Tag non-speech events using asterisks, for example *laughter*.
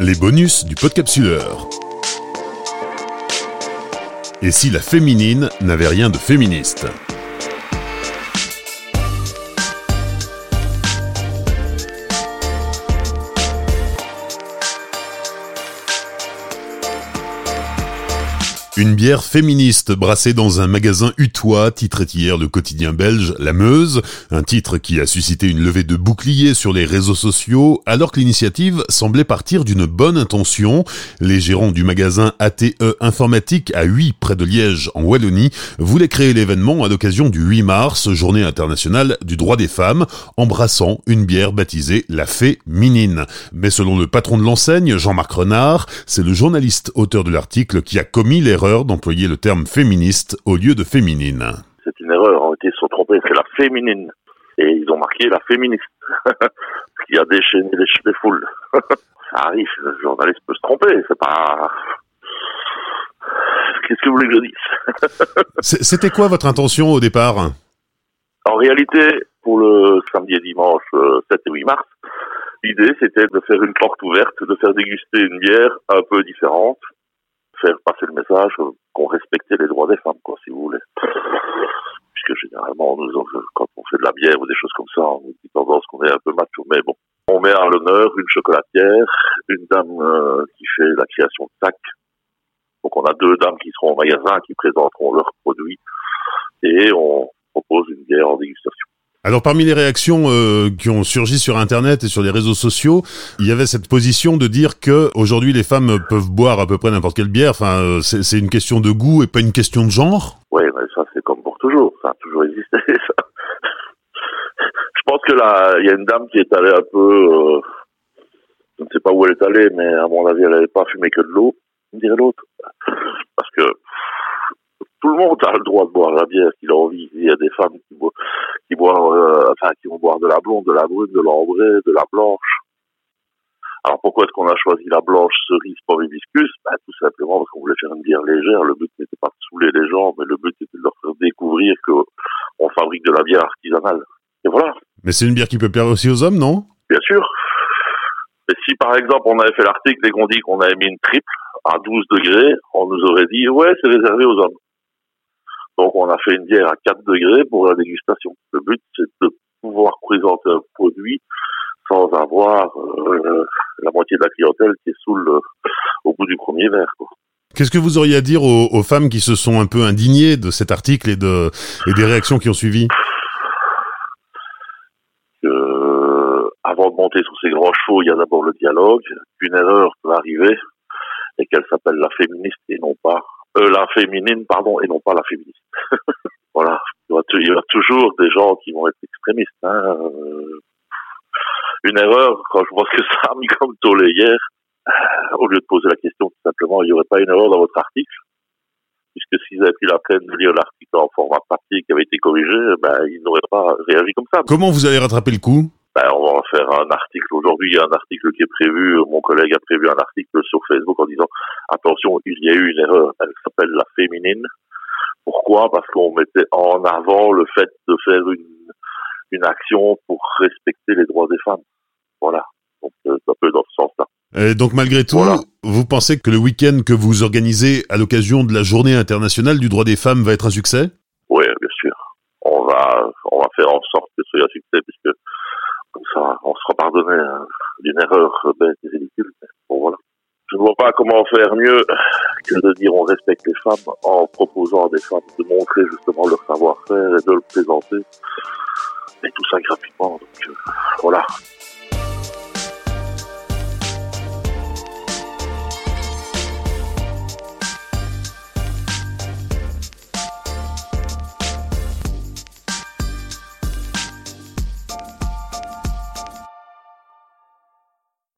Les bonus du podcapsuleur. Et si la féminine n'avait rien de féministe? Une bière féministe brassée dans un magasin utois, titrait hier le quotidien belge La Meuse, un titre qui a suscité une levée de boucliers sur les réseaux sociaux, alors que l'initiative semblait partir d'une bonne intention. Les gérants du magasin ATE Informatique à 8 près de Liège, en Wallonie, voulaient créer l'événement à l'occasion du 8 mars, journée internationale du droit des femmes, embrassant une bière baptisée La Féminine. Mais selon le patron de l'enseigne, Jean-Marc Renard, c'est le journaliste auteur de l'article qui a commis l'erreur d'employer le terme féministe au lieu de féminine. C'est une erreur, on été sont trompés, c'est la féminine. Et ils ont marqué la féministe, *laughs* qui a déchaîné les, les foules. *laughs* Ça arrive, le journaliste peut se tromper, c'est pas... Qu'est-ce que vous voulez que je dise? *laughs* C'était quoi votre intention au départ? En réalité, pour le samedi et dimanche 7 euh, et 8 mars, l'idée c'était de faire une porte ouverte, de faire déguster une bière un peu différente, faire passer le message qu'on respectait les droits des femmes, quoi, si vous voulez. Puisque généralement, quand on fait de la bière ou des choses comme ça, on dit tendance qu'on est un peu macho. Mais bon, on met à l'honneur une chocolatière, une dame euh, qui fait la création de sacs. Donc on a deux dames qui seront au magasin, qui présenteront leurs produits, et on propose une bière en dégustation. Alors parmi les réactions euh, qui ont surgi sur Internet et sur les réseaux sociaux, il y avait cette position de dire que aujourd'hui les femmes peuvent boire à peu près n'importe quelle bière. Enfin, euh, c'est une question de goût et pas une question de genre. Oui, mais ça c'est comme pour toujours. Ça a toujours existé. *laughs* Ça. Je pense que là, il y a une dame qui est allée un peu, euh, je ne sais pas où elle est allée, mais à mon avis, elle n'avait pas fumé que de l'eau, dirait l'autre, parce que tout le monde a le droit de boire la bière qu'il a envie. Il y a des femmes qui, boivent, qui boivent, euh, enfin, qui vont boire de la blonde, de la brune, de l'ambrée, de la blanche. Alors pourquoi est-ce qu'on a choisi la blanche cerise pour hibiscus ben, Tout simplement parce qu'on voulait faire une bière légère. Le but n'était pas de saouler les gens, mais le but était de leur faire découvrir qu'on fabrique de la bière artisanale. Et voilà. Mais c'est une bière qui peut plaire aussi aux hommes, non? Bien sûr. Et si par exemple on avait fait l'article et qu'on dit qu'on avait mis une triple à 12 degrés, on nous aurait dit ouais c'est réservé aux hommes. Donc on a fait une bière à 4 degrés pour la dégustation. Le but c'est de pouvoir présenter un produit sans avoir euh, la moitié de la clientèle qui est sous le, au bout du premier verre. Qu'est-ce que vous auriez à dire aux, femmes qui se sont un peu indignées de cet article et, de, et des réactions qui ont suivi? Avant de monter sur ces grands chevaux, il y a d'abord le dialogue. Une erreur peut arriver et qu'elle s'appelle la féministe et non pas euh, la féminine, pardon, et non pas la féministe. Il y, aura, toujours des gens qui vont être extrémistes. Hein. Euh, une erreur, quand je vois ce que ça a mis *laughs* comme tollé hier, euh, au lieu de poser la question tout simplement, il n'y aurait pas une erreur dans votre article? Puisque s'ils avaient pris la peine de lire l'article en format papier qui avait été corrigé, ben, ils n'auraient pas réagi comme ça. Comment vous allez rattraper le coup? Ben, on va faire un article. Aujourd'hui, il y a un article qui est prévu. Mon collègue a prévu un article sur Facebook en disant attention, il y a eu une erreur. Elle s'appelle la féminine. Pourquoi? Parce qu'on mettait en avant le fait de faire une, une action pour respecter les droits des femmes. Voilà. Donc, euh, un peu dans ce sens-là. Et donc malgré tout, vous pensez que le week-end que vous organisez à l'occasion de la Journée internationale du droit des femmes va être un succès? Oui, bien sûr. On va, on va faire en sorte que ce soit un succès, puisque comme ça, on sera pardonné hein, d'une erreur bête et ridicule. bon, voilà. Je ne vois pas comment faire mieux que de dire on respecte les femmes en proposant à des femmes de montrer justement leur savoir-faire et de le présenter. Et tout ça gratuitement. Donc, euh, voilà.